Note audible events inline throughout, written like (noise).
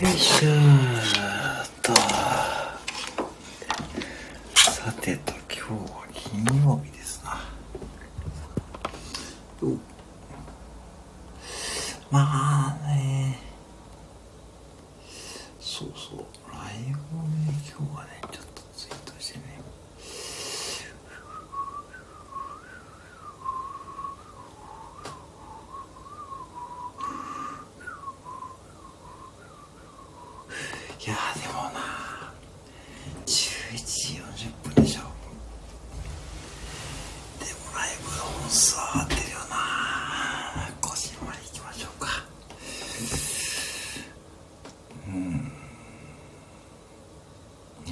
よいしょっと。さてと、今日は金曜日ですな。おまあね、そうそう、ライブをね、今日はね、ちょっとツイートしてね。いやーでもな11時40分でしょでもライブの本数は。合ってるよな5時まで行きましょうかうん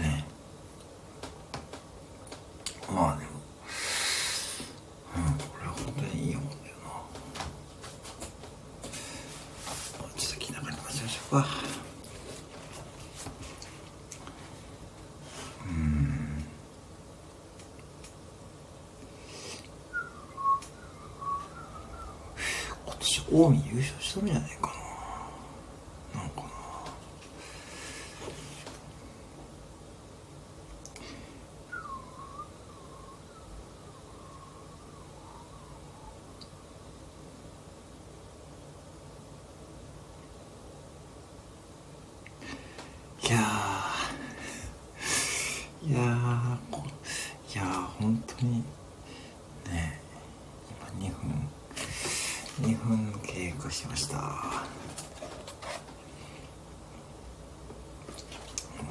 ねまあでもうんこれは本当にいい本だよなちょっと気長に待ちましょうか今年近江優勝したんじゃないかななんかないやーいやーこいやー本当にね今2分2分経過しましたま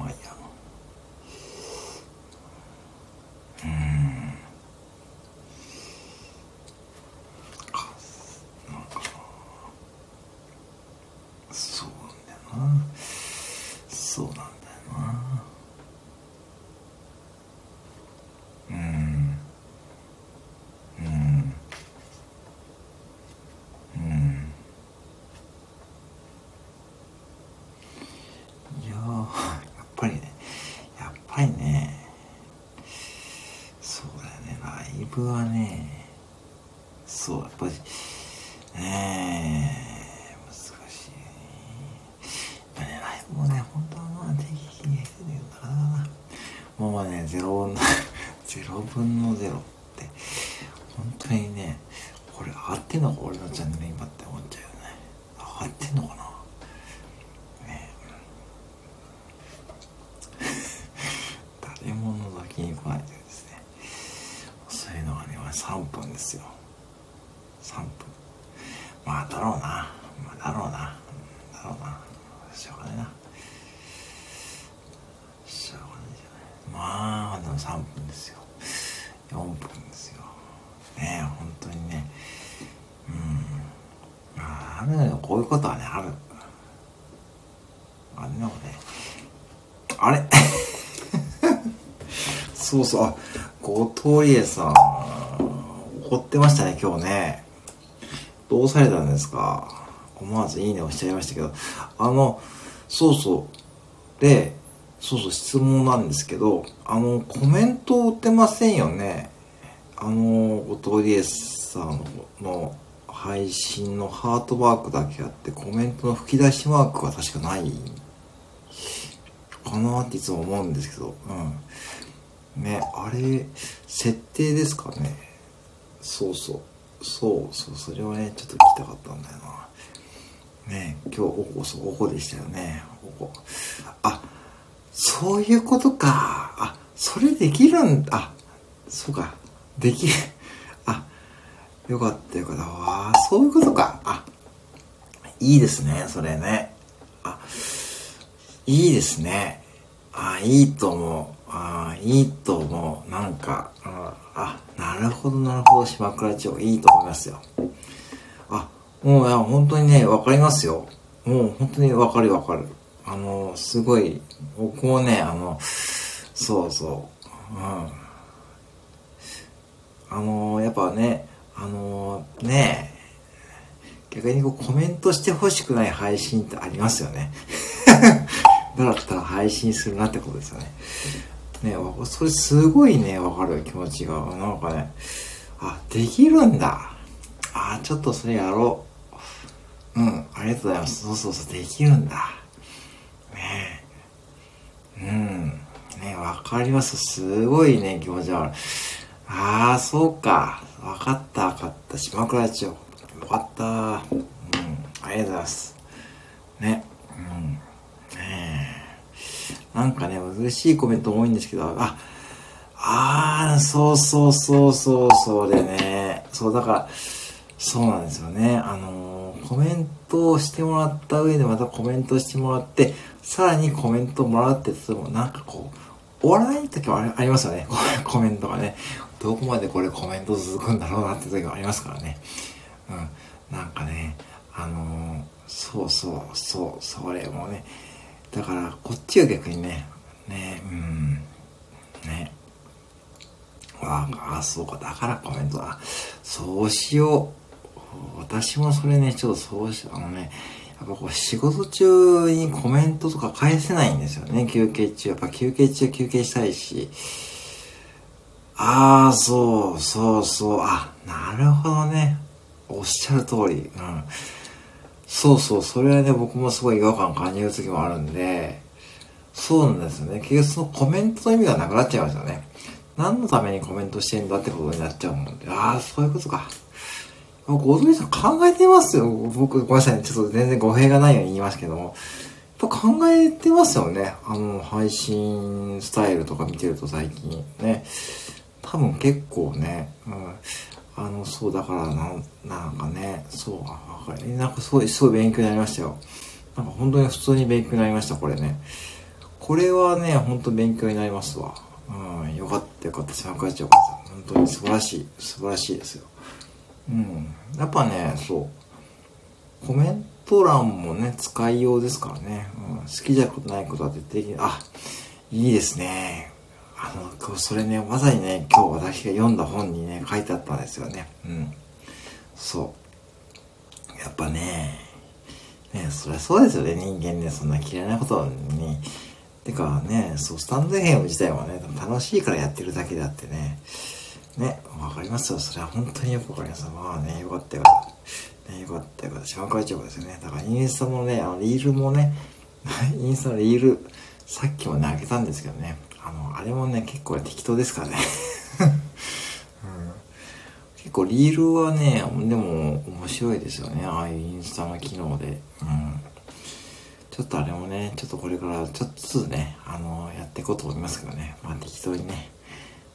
あいいやうーんあなんかそうなんだよなそうなんだよなうんうんうんいやーやっぱりねやっぱりねそうだよねライブはねそうやっぱりねえ難しい。やっぱねライブもね本当はまあ定期的にやりたいんだけどなかなかな。もうねゼロの (laughs) ゼロ分のゼロって本当にねこれ合ってんのか俺のチャンネル今って思っちゃうよね。合ってんのかなねえ誰も覗きに来ないというですねそういうのがね3分ですよ3分まあだろうなまあだろうなうんだろうなしょうがないなしょうがないじゃないまあでも3分ですよ4分ですよねえ本当にねうんまああるのよこういうことはねあるあれなのねあれそうそう。あ後藤理恵さん怒ってましたね今日ね。どうされたんですか？思わずいいねをしちゃいましたけど。あのそうそう。でそうそう質問なんですけどあのコメントを打ってませんよね。あの後藤理恵さんの配信のハートマークだけあってコメントの吹き出しマークは確かないかなっていつも思うんですけど。うん。ねあれ設定ですかね。そうそう。そうそうそれはねちょっと聞きたかったんだよな。ね今日おこそうおこでしたよね。おこ。あそういうことか。あそれできるんあそうか。できるあよかったよかった。わあそういうことか。あいいですねそれね。あいいですね。あいいと思うあいいと思う。なんかあなるほどなるほど。島倉町いいと思いますよ。あもういや本当にねわかりますよ。もう本当にわかるわかる。あのすごい僕もねあのそうそう。うん。あのやっぱねあのね逆にこうコメントしてほしくない配信ってありますよね。(laughs) だったら配信するなってことですよね。ねそれすごいねわかる気持ちがなんかねあできるんだあちょっとそれやろううんありがとうございますそうそうそうできるんだねえ。うん。ねわかります。すごいね、気持ち悪い。ああ、そうか。わかった、わかった。島倉町。よかった。うん。ありがとうございます。ね。うん。ねえ。なんかね、難しいコメント多いんですけど、あ、ああ、そうそうそうそう、そうでね。そう、だから、そうなんですよね。あのー、コメントをしてもらった上でまたコメントしてもらって、さらにコメントもらってても、なんかこう、終わらない時もありますよね。(laughs) コメントがね。どこまでこれコメント続くんだろうなって時もありますからね。うん。なんかね、あのー、そうそうそう、それもね。だから、こっちは逆にね、ね、うん、ね。ああ、そうか、だからコメントだ。そうしよう。私もそれね、ちょっとそうし、あのね、やっぱこう仕事中にコメントとか返せないんですよね、休憩中。やっぱ休憩中休憩したいし。ああ、そう、そうそう。あ、なるほどね。おっしゃる通り。うん。そうそう、それはね、僕もすごい違和感感じる時もあるんで、そうなんですよね。結局そのコメントの意味がなくなっちゃいますよね。何のためにコメントしてんだってことになっちゃうもんで。ああ、そういうことか。ご存知さん考えてますよ。僕、ごめんなさいね。ちょっと全然語弊がないように言いますけども。やっぱ考えてますよね。あの、配信スタイルとか見てると最近ね。多分結構ね、うん、あの、そうだからな、なんかね、そう、わかる。なんかすごい、すごい勉強になりましたよ。なんか本当に普通に勉強になりました、これね。これはね、本当勉強になりますわ。うん、よかったよかった。参加してよかった。本当に素晴らしい、素晴らしいですよ。うん。やっぱね、そう。コメント欄もね、使いようですからね。うん、好きじゃないことは絶対的に、あ、いいですね。あの、それね、まさにね、今日私が読んだ本にね、書いてあったんですよね。うん。そう。やっぱね、ね、そりゃそうですよね、人間ね、そんな嫌いなことに。てかね、そう、スタンド FM 自体はね、楽しいからやってるだけであってね、ね、わかりますよ。それは本当によくわかります。まあね、よかったよ。ね、よかったよかった。島会長ですよね。だからインスタのね、あの、リールもね、(laughs) インスタのリール、さっきもね、あげたんですけどね、あの、あれもね、結構適当ですからね。(laughs) うん、結構リールはね、でも面白いですよね。ああいうインスタの機能で。うん。ちょっとあれもね、ちょっとこれからちょっとずつね、あの、やっていこうと思いますけどね。まあ適当にね、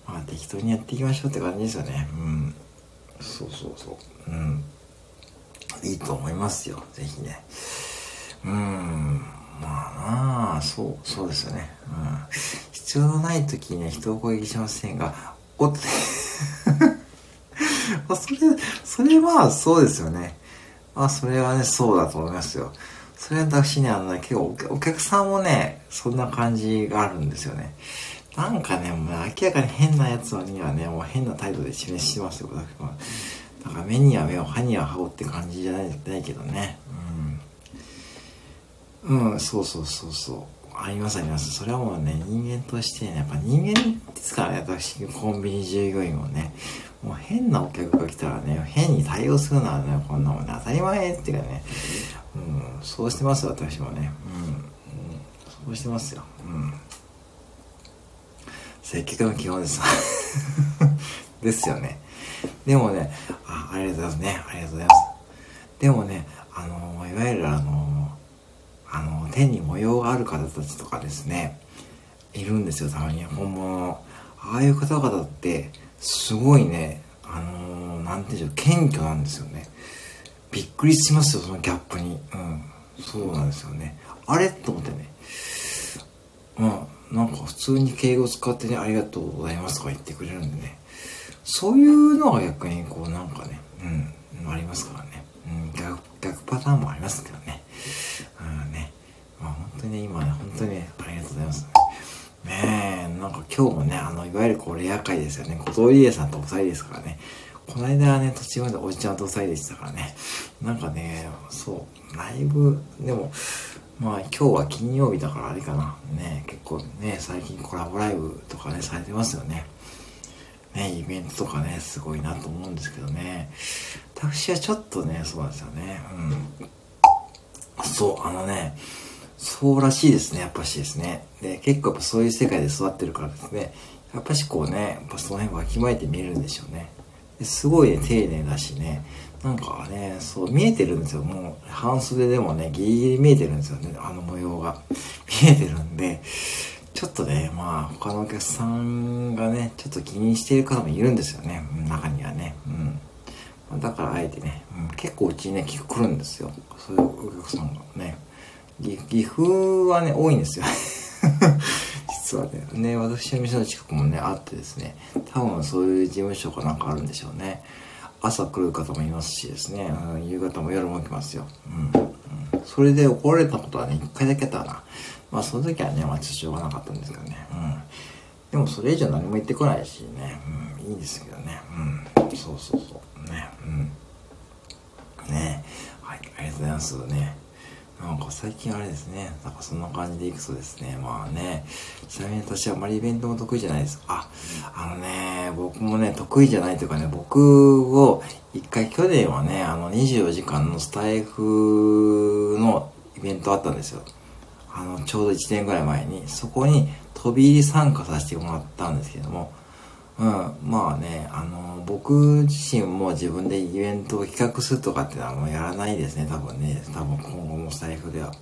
まあ適当にやっていきましょうって感じですよね。うん。そうそうそう。うん。いいと思いますよ。ぜひね。うん。まあなあ、そう、そうですよね。うん。必要のない時にね、人を攻撃しませんが、おって (laughs) まあ、それ、それはそうですよね。まあ、それはね、そうだと思いますよ。それは私ね、あのね、結構お客さんもね、そんな感じがあるんですよね。なんかね、もう明らかに変なやつにはね、もう変な態度で示してますよ、私は。だから目には目を、歯には歯をって感じじゃないないけどね。うん。そうそうそうそう。ありますあります。それはもうね、人間としてね、やっぱ人間ですからね、私、コンビニ従業員もね、もう変なお客が来たらね、変に対応するのはね、こんなもんね、当たり前っていうかね、うん、そうしてます、私もね。うん、うん、そうしてますよ。うん。接客の基本です。(laughs) ですよね。でもね、あ、ありがとうございますね。ありがとうございます。でもね、あの、いわゆるあの、あの、手に模様がある方たちとかですね、いるんですよ、たまに。本物の。ああいう方々って、すごいね、あのー、なんていうんでしょう、謙虚なんですよね。びっくりしますよ、そのギャップに。うん。そうなんですよね。あれ？と思ってね。まあ、なんか普通に敬語使ってね、ありがとうございますとか言ってくれるんでね。そういうのが逆にこうなんかね、うん、ありますからね。うん、逆、逆パターンもありますけどね。当にね、今ね、本当にね、ありがとうございます。ねえ、なんか今日もね、あの、いわゆるこうレア会ですよね。小峠理恵さんとお二人ですからね。この間はね、途中までおじちゃんとお二人でしたからね。なんかね、そう、ライブ、でも、まあ今日は金曜日だからあれかな。ね、結構ね、最近コラボライブとかね、されてますよね。ね、イベントとかね、すごいなと思うんですけどね。私はちょっとね、そうなんですよね。うん。そう、あのね、そうらしいですね、やっぱしですね。で、結構やっぱそういう世界で育ってるからですね、やっぱしこうね、やっぱその辺わきまえて見えるんでしょうね。すごいね、丁寧だしね、なんかね、そう見えてるんですよ。もう半袖でもね、ギリギリ見えてるんですよね、あの模様が。(laughs) 見えてるんで、ちょっとね、まあ他のお客さんがね、ちょっと気にしている方もいるんですよね、中にはね。うん。だからあえてね、うん、結構うちにね、来るんですよ。そういうお客さんがね。岐阜はね、多いんですよ。(laughs) 実はね。ね、私の店の近くもね、あってですね、多分そういう事務所かなんかあるんでしょうね。朝来る方もいますしですね、うん、夕方も夜も来ますよ。うん。それで怒られたことはね、一回だけあったな。まあその時はね、まあしょうがなかったんですけどね。うん。でもそれ以上何も言ってこないしね、うん、いいんですけどね。うん。そうそうそう。ね。うん。ねはい、ありがとうございますね。なんか最近あれですね、なんかそんな感じでいくとですね、まあね、ちなみに私はあまりイベントも得意じゃないです。あ、あのね、僕もね、得意じゃないというかね、僕を、一回去年はね、あの24時間のスタイフのイベントあったんですよ。あの、ちょうど1年ぐらい前に、そこに飛び入り参加させてもらったんですけども、うん、まあね、あの、僕自身も自分でイベントを企画するとかっていうのはもうやらないですね、多分ね。多分今後もスタイフでは。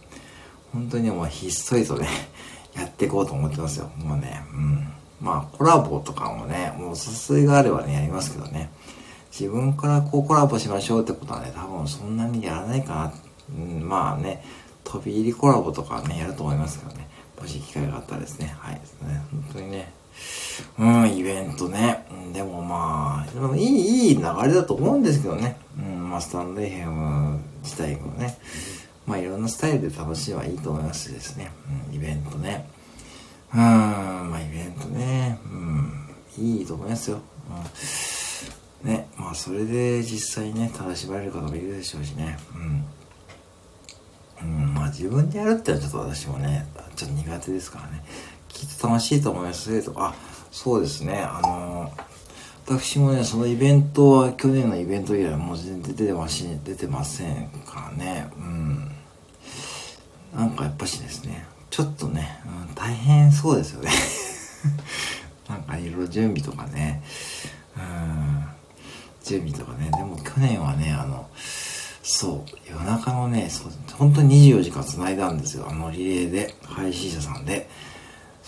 本当にもうひっそりとね、(laughs) やっていこうと思ってますよ。もうね、うん。まあコラボとかもね、もう誘いがあればね、やりますけどね。自分からこうコラボしましょうってことはね、多分そんなにやらないかな。うん、まあね、飛び入りコラボとかね、やると思いますけどね。もし機会があったらですね。はい。本当にね、うん、イベントね。でもまあ、いい、いい流れだと思うんですけどね。うん、まあ、スタンドエヘム自体もね。まあ、いろんなスタイルで楽しいはいいと思いますしですね。うん、イベントね。うん、まあ、イベントね。うん、いいと思いますよ。うん。ね、まあ、それで実際ね、楽しまれる方もいるでしょうしね。うん。うん、まあ、自分でやるってのはちょっと私もね、ちょっと苦手ですからね。きっと楽しいと思います、あ、そうですね、あの私もね、そのイベントは去年のイベント以来もう全然出てまし、出てませんからね、うん。なんかやっぱしですね、ちょっとね、うん、大変そうですよね。(laughs) なんかいろいろ準備とかね、うん、準備とかね、でも去年はね、あの、そう、夜中のね、そう、本当に24時間繋いだんですよ、あのリレーで、配信者さんで。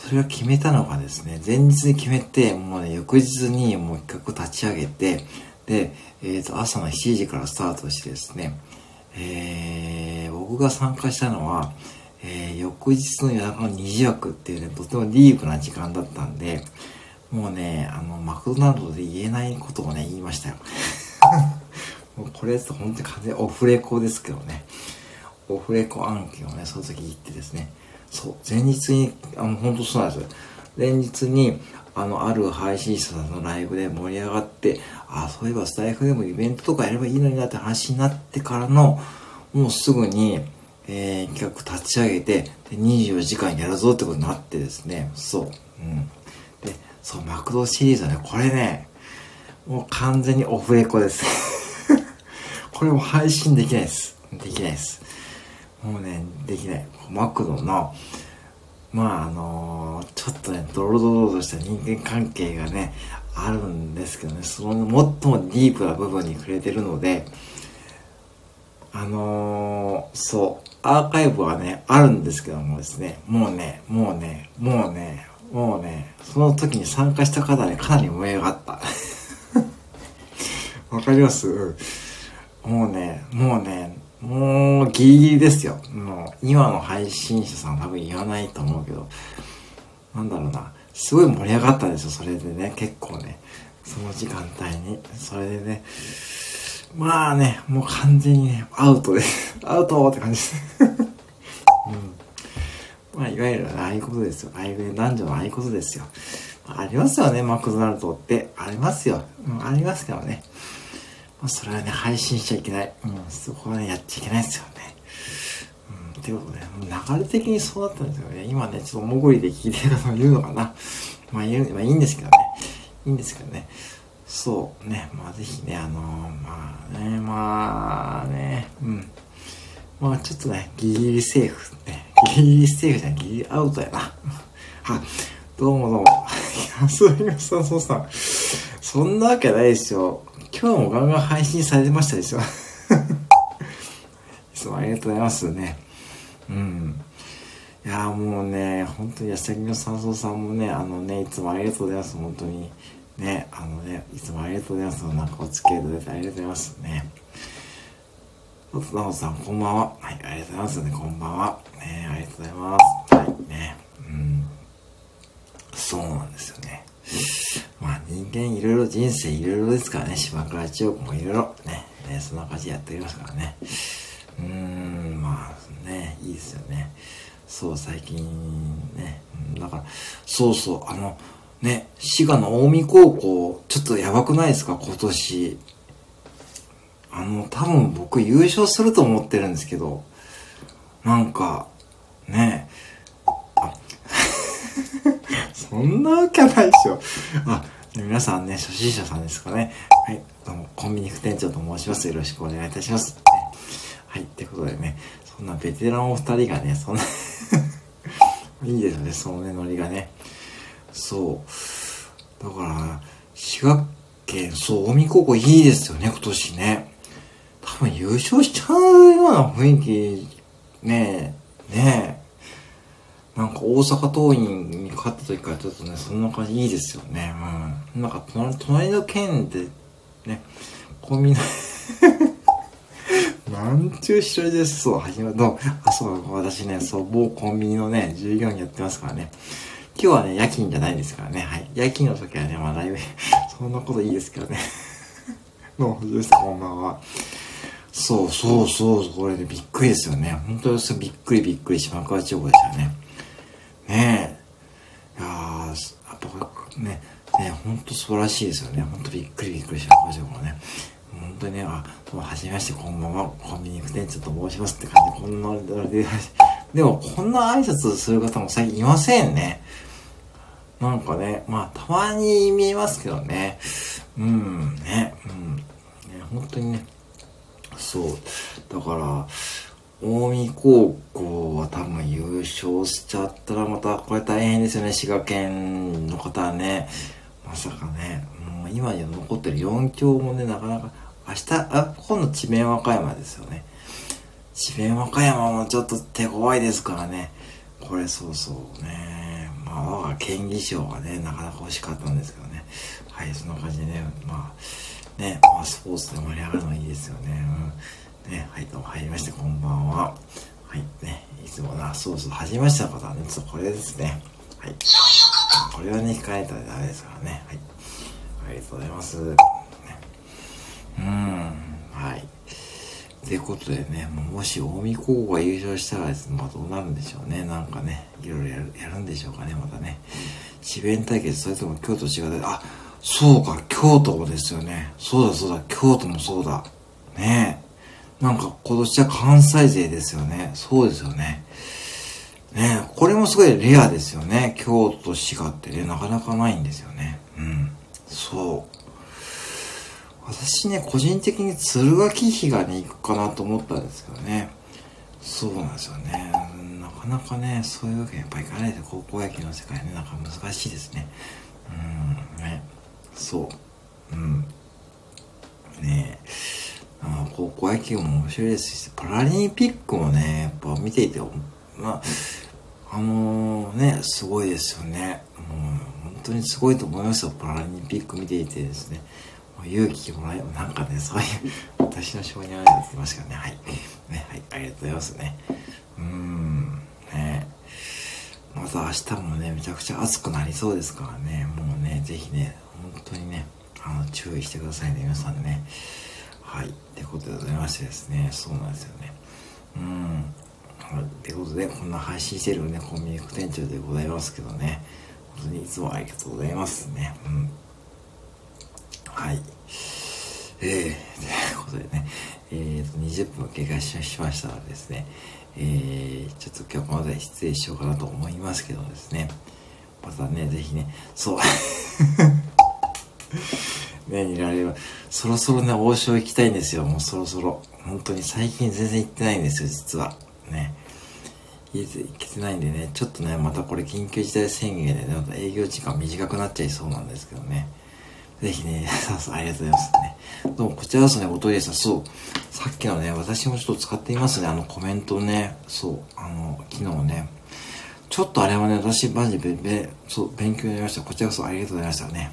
それを決めたのがですね、前日に決めて、もうね、翌日にもう企画を立ち上げて、で、えっ、ー、と、朝の7時からスタートしてですね、えー、僕が参加したのは、えー、翌日の夜中の2時枠っていうね、とてもディープな時間だったんで、もうね、あの、マクドナルドで言えないことをね、言いましたよ。(laughs) もうこれと本当に完全オフレコですけどね。オフレコ案件をね、その時言ってですね、そう、前日に、あの、本当そうなんですよ。前日に、あの、ある配信者さんのライブで盛り上がって、あ、そういえばスタイフでもイベントとかやればいいのになって話になってからの、もうすぐに、えー、企画立ち上げて、で、24時間やるぞってことになってですね、そう。うん。で、そう、マクドシリーズはね、これね、もう完全にオフレコです。(laughs) これも配信できないです。できないです。もうね、できない。マクドの、まああのー、ちょっとね、ドロドロとした人間関係がね、あるんですけどね、その最もディープな部分に触れてるので、あのー、そう、アーカイブはね、あるんですけどもですね、もうね、もうね、もうね、もうね、その時に参加した方ね、かなり燃え上がった。(laughs) わかります？もうね、もうね、もうギリギリですよ。もう今の配信者さん多分言わないと思うけど、なんだろうな。すごい盛り上がったんですよ、それでね。結構ね。その時間帯に。それでね。まあね、もう完全にね、アウトです。(laughs) アウトって感じです。(laughs) うん。まあ、いわゆるああいうことですよ。ああいう男女のああいうことですよ。ありますよね、マクドナルドって。ありますよ。うん、ありますけどね。まあ、それはね、配信しちゃいけない。うん、そこはね、やっちゃいけないですよね。うん、ってことで、流れ的にそうだったんですよね。今ね、ちょっと潜りで聞いてる方もいるのかな。まあ、いる、まあいいんですけどね。いいんですけどね。そうね、まあぜひね、あのー、まあね、まあね、うん。まあちょっとね、ギリギリセーフね、ギリギリセーフじゃん。ギリアウトやな。(laughs) は、どうもどうも。安井がさん、そうさん。そんなわけないですよ。今日もガンガン配信されてましたでしょ？いつもありがとうございますね。うん。いやもうね、本当に安崎の三層さんもね、あのね、いつもありがとうございます。本当に。ね、あのね、いつもありがとうございます。なんかお付き合いいただいてありがとうございますね。とつなおさん、こんばんは。はい、ありがとうございますね、こんばんは。ね、ありがとうございます。はい、ね。うん。そうなんですよね。まあ人間いろいろ人生いろいろですからね、島倉千代子もいろいろ。ね、ね、そんな感じでやっておりますからね。うーん、まあね、いいですよね。そう、最近ね、だから、そうそう、あの、ね、滋賀の近江高校、ちょっとやばくないですか、今年。あの、多分僕優勝すると思ってるんですけど、なんか、ね、あ、(laughs) そんなわけないでしょ。あ、皆さんね、初心者さんですかね。はい、どうも、コンビニ副店長と申します。よろしくお願いいたします。はい、ってことでね、そんなベテランお二人がね、そんな (laughs) いいですよね、そのね、ノリがね。そう。だから、滋賀県、そう、近江高校いいですよね、今年ね。多分優勝しちゃうような雰囲気、ねえ、ねえ。なんか大阪桐蔭に勝った時からちょっとね、そんな感じいいですよね。うん。なんか隣隣の県で、ね、コンビニなんちゅう白いです。そう、始まる。どう？あ、そう、私ね、そう、某コンビニのね、従業員やってますからね。今日はね、夜勤じゃないですからね。はい。夜勤の時はね、まあライブ、(laughs) そんなこといいですけどね。(laughs) どうも、です、こんばんは。そうそうそう、これで、ね、びっくりですよね。本当にびっくりびっくり島川地方でしたね。ねえ。いやー、やっぱね、ね、本当素晴らしいですよね。本当びっくりびっくり島川地方ね。本当にね、あ、どうも、はじめまして、こんばんは、コンビニ副店長と申しますって感じで、こんなで、でも、こんな挨拶する方も最近いませんね。なんかね、まあ、たまに見えますけどね。うん、ね、うん。ね、本当にね、そう。だから、近江高校は多分優勝しちゃったらまたこれ大変ですよね、滋賀県の方はね。まさかね、もう今に残ってる4強もね、なかなか、明日、あ、今度智弁和歌山ですよね。智弁和歌山もちょっと手強いですからね。これそうそうね。まあ、我が県議賞がね、なかなか欲しかったんですけどね。はい、そんな感じでね、まあ、ね、まあ、スポーツで盛り上がるのいいですよね。うん。ね、はい、どうも入りまして、こんばんは。はい、ね、いつもな、そうそう、始めました方はね、ちょっとこれですね。はい。これはね、控えたらダメですからね。はい。ありがとうございます。ね、うん、はい。ということでね、もし近江高校が優勝したら、まあどうなるんでしょうね。なんかね、いろいろやるやるんでしょうかね、またね。智弁対決、それとも京都違う。あ、そうか、京都もですよね。そうだそうだ、京都もそうだ。ねえ。なんか今年は関西勢ですよね。そうですよね。ねこれもすごいレアですよね。京都、滋賀ってね、なかなかないんですよね。うん。そう。私ね、個人的に鶴垣比嘉に行くかなと思ったんですけどね。そうなんですよね。なかなかね、そういうわけにやっぱいかないで、高校野球の世界ね、なんか難しいですね。うん、ね。そう。うん。ねえ。あ高校野球も面白いですし、パラリンピックもね、やっぱ見ていて、まあ、あのー、ね、すごいですよね。もう、本当にすごいと思いますよ、パラリンピック見ていてですね。勇気もらえ、なんかね、そういう、私の性に合わせてますけどね、はい。ね、はい、ありがとうございますね。うーん、ね。また明日もね、めちゃくちゃ暑くなりそうですからね、もうね、ぜひね、本当にね、あの、注意してくださいね、皆さんね。はい。ってことでございましてですね、そうなんですよね。うん。ってことで、こんな配信してるね、コンビニ副店長でございますけどね、本当にいつもありがとうございますね。うん。はい。えー、ということでね、えーと、20分経過しましたらですね、えー、ちょっと今日まで失礼しようかなと思いますけどですね、またね、ぜひね、そう、(laughs) ね、見られれば、そろそろね、王将行きたいんですよ、もうそろそろ。本当に最近全然行ってないんですよ、実は。ね。家で行けてないんでね、ちょっとね、またこれ緊急事態宣言でね、また営業時間短くなっちゃいそうなんですけどね。ぜひね、そうそう、ありがとうございますね。どうも、こちらですね、おとりさん、そう。さっきのね、私もちょっと使っていますね、あのコメントね。そう、あの、昨日ね。ちょっとあれはね、私、マジで、べ、そう、勉強になりました。こちらこそありがとうございましたね。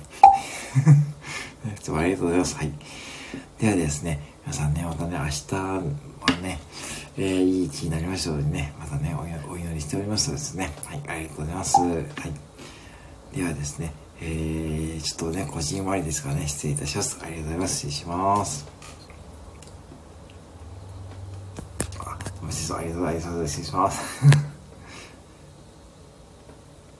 いもありがとうございます。はい。ではですね、皆さんね、またね、明日はね、えー、いい日になりましたのでね、またねお、祈りしておりますとですね。はい、ありがとうございます。はい。ではですね、えー、ちょっとね、個人割ですからね、失礼いたします。ありがとうございます。失礼します。あ、ごめんなさい、ありがとうございます。失礼します。